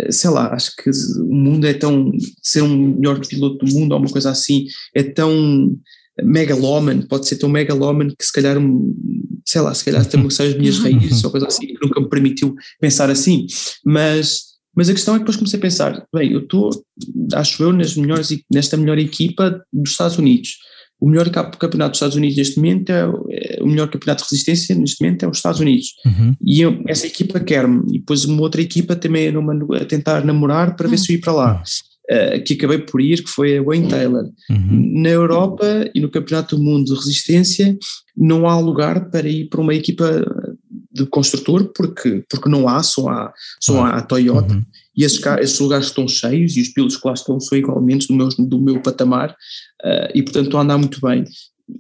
sei lá, acho que o mundo é tão, ser um melhor piloto do mundo ou uma coisa assim, é tão megaloman, pode ser tão megaloman que se calhar, sei lá, se calhar também são as minhas raízes ou coisa assim, que nunca me permitiu pensar assim, mas, mas a questão é que depois comecei a pensar, bem, eu estou, acho eu, nas melhores, nesta melhor equipa dos Estados Unidos, o melhor campeonato dos Estados Unidos neste momento é, é, o melhor campeonato de resistência neste momento é os Estados Unidos. Uhum. e eu, essa equipa quer-me. E depois uma outra equipa também a, a tentar namorar para ver se eu ir para lá uh, que acabei por ir, que foi a Wayne Taylor. Uhum. Na Europa e no Campeonato do Mundo de Resistência não há lugar para ir para uma equipa de construtor porque, porque não há, só há, só há a Toyota uhum. e esses, esses, lugares estão cheios e os pilotos que lá estão são igualmente do meu, do meu patamar uh, e portanto estou a andar muito bem.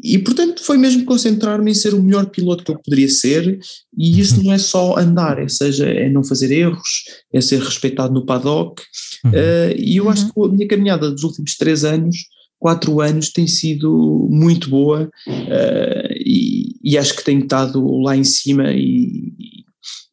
E portanto foi mesmo concentrar-me em ser o melhor piloto que eu poderia ser, e isso não é só andar, é, seja, é não fazer erros, é ser respeitado no paddock, uhum. uh, e eu acho que a minha caminhada dos últimos três anos, quatro anos, tem sido muito boa, uh, e, e, acho que tenho estado lá em cima e,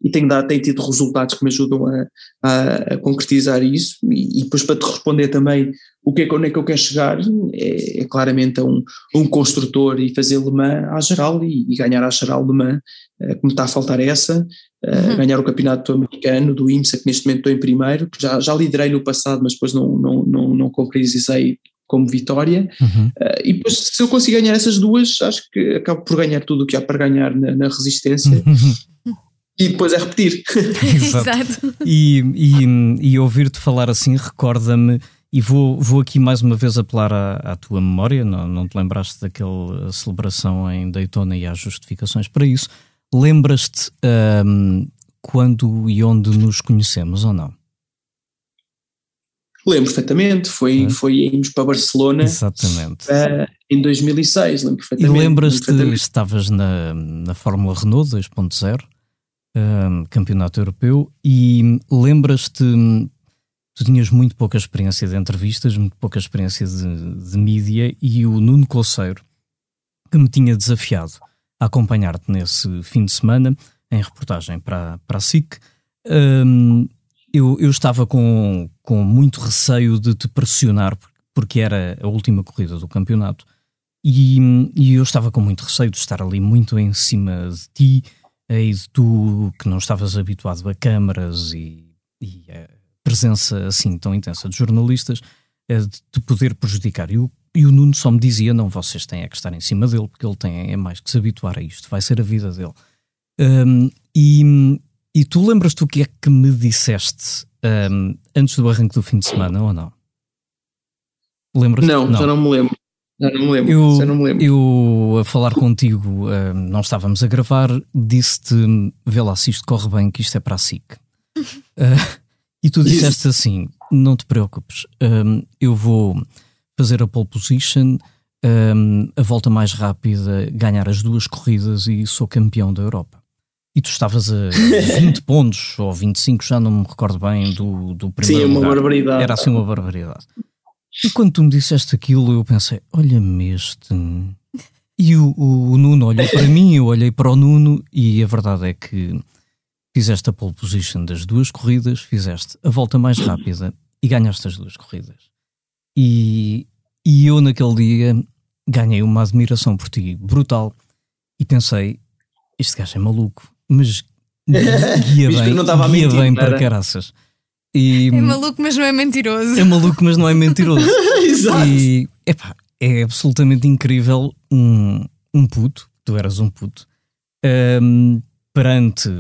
e tenho, dado, tenho tido resultados que me ajudam a, a, a concretizar isso, e, e depois para te responder também o que é, onde é que eu quero chegar é, é claramente a um, um, construtor e fazer Le Mans à geral e, e ganhar à geral Le Mans, uh, como está a faltar essa, uh, uhum. ganhar o campeonato americano do IMSA, que neste momento estou em primeiro, que já, já liderei no passado, mas depois não, não, não, não concretizei como vitória, uhum. uh, e depois se eu conseguir ganhar essas duas, acho que acabo por ganhar tudo o que há para ganhar na, na resistência. Uhum. E depois é repetir. Exato. E, e, e ouvir-te falar assim recorda-me e vou, vou aqui mais uma vez apelar à, à tua memória, não, não te lembraste daquela celebração em Daytona e há justificações para isso. Lembras-te um, quando e onde nos conhecemos ou não? Lembro perfeitamente, foi, é. foi irmos para Barcelona Exatamente. Uh, em 2006, lembro perfeitamente. E lembras-te, estavas na, na Fórmula Renault 2.0, um, campeonato europeu, e lembras-te tu tinhas muito pouca experiência de entrevistas, muito pouca experiência de, de mídia e o Nuno Colseiro, que me tinha desafiado a acompanhar-te nesse fim de semana em reportagem para, para a SIC, um, eu, eu estava com, com muito receio de te pressionar, porque era a última corrida do campeonato, e, e eu estava com muito receio de estar ali muito em cima de ti e de tu que não estavas habituado a câmaras e, e a presença assim tão intensa de jornalistas é de poder prejudicar. E o, e o Nuno só me dizia: não, vocês têm é que estar em cima dele, porque ele tem é mais que se habituar a isto, vai ser a vida dele. Um, e, e tu lembras-te o que é que me disseste um, antes do arranque do fim de semana ou não? Lembras? Não, não, já não me lembro. Já não me lembro. Eu, já não me lembro. eu a falar contigo, um, não estávamos a gravar, disse-te: vê lá se isto corre bem, que isto é para a SIC. Uh, E tu disseste assim: não te preocupes, um, eu vou fazer a pole position, um, a volta mais rápida, ganhar as duas corridas e sou campeão da Europa. e tu estavas a 20 pontos ou 25, já não me recordo bem, do, do primeiro Sim, uma lugar. barbaridade. Era assim uma barbaridade. E quando tu me disseste aquilo, eu pensei: olha-me este. E o, o Nuno olhou para mim, eu olhei para o Nuno, e a verdade é que fizeste a pole position das duas corridas, fizeste a volta mais rápida e ganhaste as duas corridas. E, e eu, naquele dia, ganhei uma admiração por ti brutal e pensei: este gajo é maluco, mas guia bem, guia mentir, bem para era? caraças. E, É maluco, mas não é mentiroso. é maluco, mas não é mentiroso. Exato. E epá, é absolutamente incrível um, um puto, tu eras um puto, hum, perante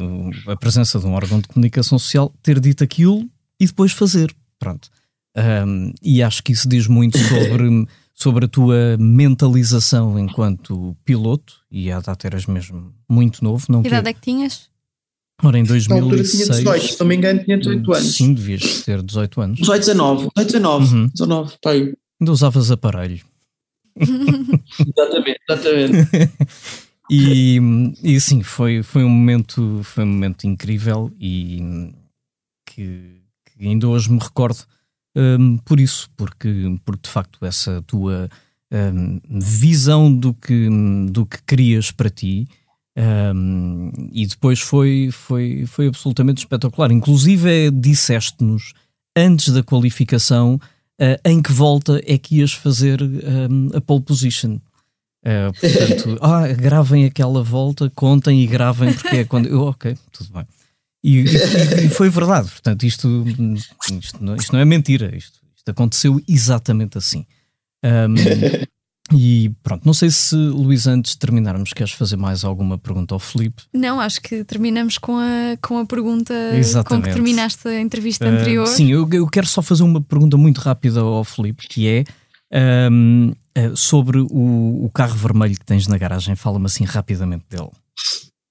a presença de um órgão de comunicação social, ter dito aquilo e depois fazer. Pronto. Hum, e acho que isso diz muito sobre, sobre a tua mentalização enquanto piloto, e à data eras mesmo muito novo, não Que idade é que tinhas? Ora, em Na altura 2006. tinha 18, se não me engano, tinha 18 anos. Sim, devias ter 18 anos. 18, 19, 18, 19, Uhum. 19, tá aí. Ainda usavas aparelho. Exatamente, exatamente. E, e sim, foi, foi, um momento, foi um momento incrível e que, que ainda hoje me recordo hum, por isso, porque, porque de facto essa tua hum, visão do que, do que querias para ti hum, e depois foi, foi, foi absolutamente espetacular. Inclusive é, disseste-nos antes da qualificação eh, em que volta é que ias fazer hum, a pole position. Uh, portanto, ah, gravem aquela volta, contem e gravem, porque é quando. Eu, ok, tudo bem. E, e- e foi verdade, portanto, isto, isto, não, isto não é mentira, isto, isto aconteceu exatamente assim. Um, e pronto, não sei se Luís, antes de terminarmos, queres fazer mais alguma pergunta ao Felipe? Não, acho que terminamos com a, com a pergunta com Exatamente. que terminaste a entrevista Uh, anterior. sim, eu, eu quero só fazer uma pergunta muito rápida ao Felipe, que é um, uh, sobre o, o carro vermelho que tens na garagem. Fala-me assim rapidamente dele.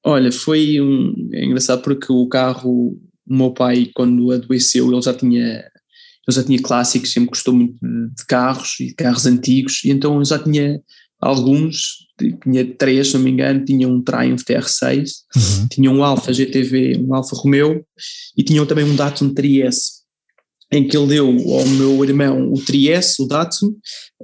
Olha, foi um, é engraçado porque o carro, o meu pai, quando adoeceu, ele já tinha, já tinha clássicos, sempre gostou muito de, carros e de carros antigos, e então eu já tinha alguns, tinha três, se não me engano, tinha um Triumph TR6, Uhum. tinha um Alfa GTV, um Alfa Romeo, e tinha também um Datsun Trieste, em que ele deu ao meu irmão o Trieste, o Datsun,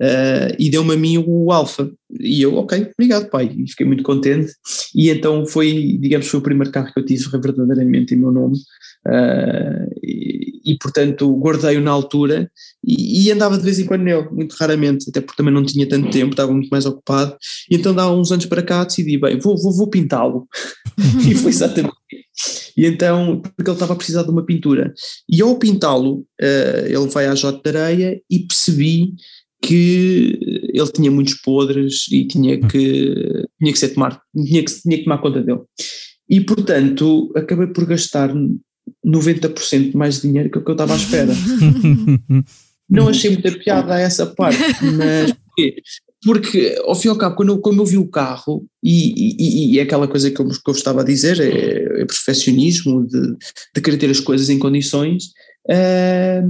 eh, e deu-me a mim o Alfa. E eu, ok, obrigado pai, e fiquei muito contente. E então foi, digamos, foi o primeiro carro que eu tive verdadeiramente em meu nome. eh, e, portanto guardei-o na altura e, e andava de vez em quando nele, muito raramente, até porque também não tinha tanto tempo, estava muito mais ocupado. E então, há uns anos para cá, decidi, bem, vou, vou, vou pintá-lo. e foi exatamente e então, porque ele estava a precisar de uma pintura. E ao pintá-lo, eh, ele vai à J de Areia e percebi que ele tinha muitos podres e tinha que, tinha que ser tomar, tinha que, tinha que tomar conta dele. E portanto, acabei por gastar 90% mais dinheiro que o que eu estava à espera. Não achei muita piada a essa parte, mas porquê? Porque, ao fim e ao cabo, quando eu, quando eu vi o carro, e, e, e é aquela coisa que eu, que eu estava a dizer, é, é perfeccionismo, de, de querer ter as coisas em condições, ah,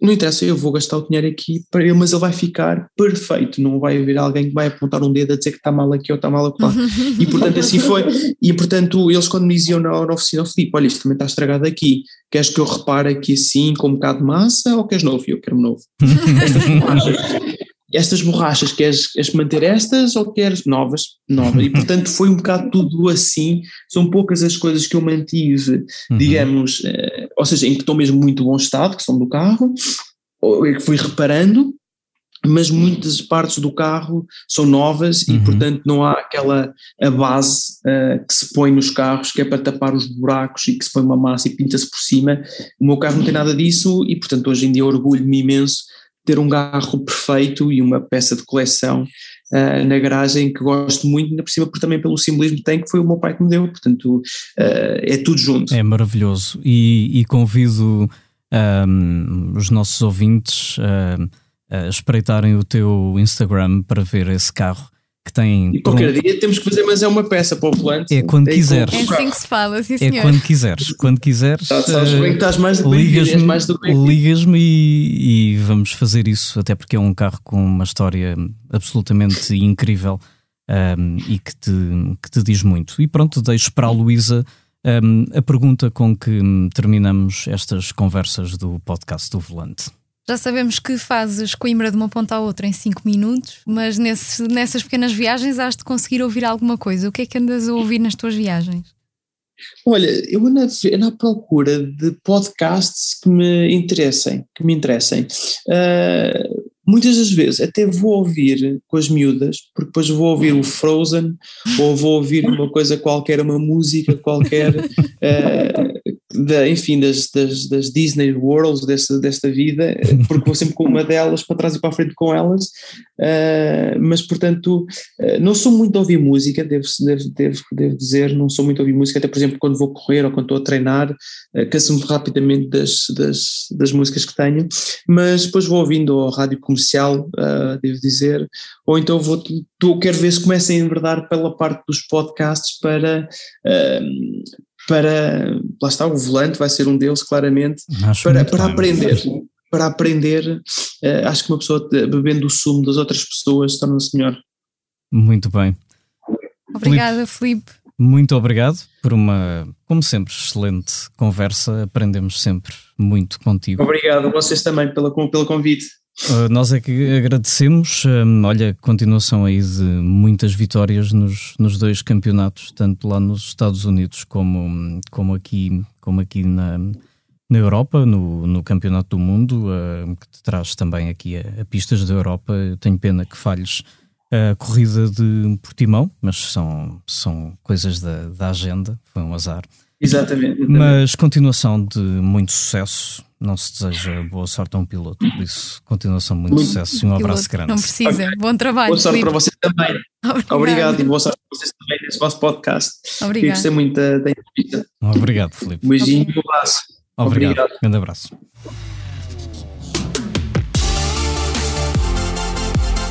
não interessa, eu vou gastar o dinheiro aqui para ele, mas ele vai ficar perfeito, não vai haver alguém que vai apontar um dedo a dizer que está mal aqui ou está mal lá. E portanto assim foi, e portanto eles quando me diziam na, na oficina, Filipe, olha isto também está estragado aqui, queres que eu repare aqui assim com um bocado de massa ou queres novo? Eu quero novo. Estas borrachas, queres, queres manter estas ou queres novas? Novas. E portanto foi um bocado tudo assim, são poucas as coisas que eu mantive, Uhum. digamos, eh, ou seja, em que estão mesmo muito bom estado, que são do carro, ou é que fui reparando, mas muitas partes do carro são novas e Uhum. portanto não há aquela a base eh, que se põe nos carros que é para tapar os buracos e que se põe uma massa e pinta-se por cima. O meu carro não tem nada disso e portanto hoje em dia orgulho-me imenso ter um carro perfeito e uma peça de coleção eh, na garagem que gosto muito, ainda por cima por também pelo simbolismo que tem, que foi o meu pai que me deu, portanto eh, é tudo junto. É maravilhoso. E, e convido ahm, os nossos ouvintes a espreitarem o teu Instagram para ver esse carro que tem. E por um- qualquer dia temos que fazer, mas é uma peça para o volante. É quando Tem quiseres. É assim que se fala, sim é senhor. quando quiseres, quando quiseres. Tá, sabes eh, bem que estás mais do Ligas-me mais do ligas-me e, e vamos fazer isso, até porque é um carro com uma história absolutamente incrível. um, e que te, que te diz muito. E pronto, deixo para a Luísa um, a pergunta com que terminamos estas conversas do podcast do Volante. Já sabemos que fazes Coimbra de uma ponta à outra em 5 minutos, mas nesse, nessas pequenas viagens has de conseguir ouvir alguma coisa. O que é que andas a ouvir nas tuas viagens? Olha, eu ando à procura de podcasts que me interessem, que me interessem. Uh, muitas das vezes até vou ouvir com as miúdas, porque depois vou ouvir o Frozen ou vou ouvir uma coisa qualquer, uma música qualquer, uh, da, enfim, das, das, das, Disney Worlds desta, desta vida, porque vou sempre com uma delas para trás e para a frente com elas, uh, mas portanto uh, não sou muito a ouvir música, devo, devo, devo, devo, dizer, não sou muito a ouvir música, até por exemplo quando vou correr ou quando estou a treinar, uh, canso-me rapidamente das, das, das, músicas que tenho, mas depois vou ouvindo ao rádio comercial, uh, devo dizer, ou então vou, tô, quero ver se começam a enverdar pela parte dos podcasts para para, lá está, o volante vai ser um deles, claramente, acho para, para aprender. Para aprender, uh, acho que uma pessoa bebendo o sumo das outras pessoas torna-se melhor. Muito bem. Obrigada, Felipe. Muito obrigado por uma, como sempre, excelente conversa. Aprendemos sempre muito contigo. Obrigado, vocês também pela, pelo convite. Uh, nós é que agradecemos. Um, olha, continuação aí de muitas vitórias nos, nos dois campeonatos, tanto lá nos Estados Unidos como, como aqui, como aqui na, na Europa, no, no Campeonato do Mundo, uh, que te traz também aqui a, a, pistas da Europa. Eu tenho pena que falhes a corrida de Portimão, mas são, são coisas da, da agenda, foi um azar. Exatamente. Mas continuação de muito sucesso. Não se deseja boa sorte a um piloto, por isso, continuação de muito, muito sucesso e um abraço grande. Não precisa. Okay. Bom trabalho. Boa sorte Felipe. para vocês também. Obrigado. Obrigado. e boa sorte para vocês também nesse vosso podcast. Obrigado. Gostei muito da, da entrevista. Obrigado, Felipe. Um beijinho e um abraço. Obrigado. Obrigado. Grande abraço.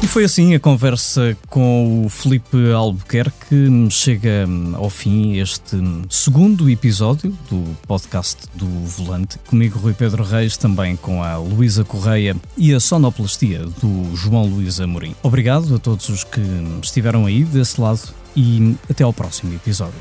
E foi assim a conversa com o Felipe Albuquerque. Chega ao fim este segundo episódio do podcast do Volante. Comigo, Rui Pedro Reis, também com a Luísa Correia e a sonoplastia do João Luís Amorim. Obrigado a todos os que estiveram aí desse lado e até ao próximo episódio.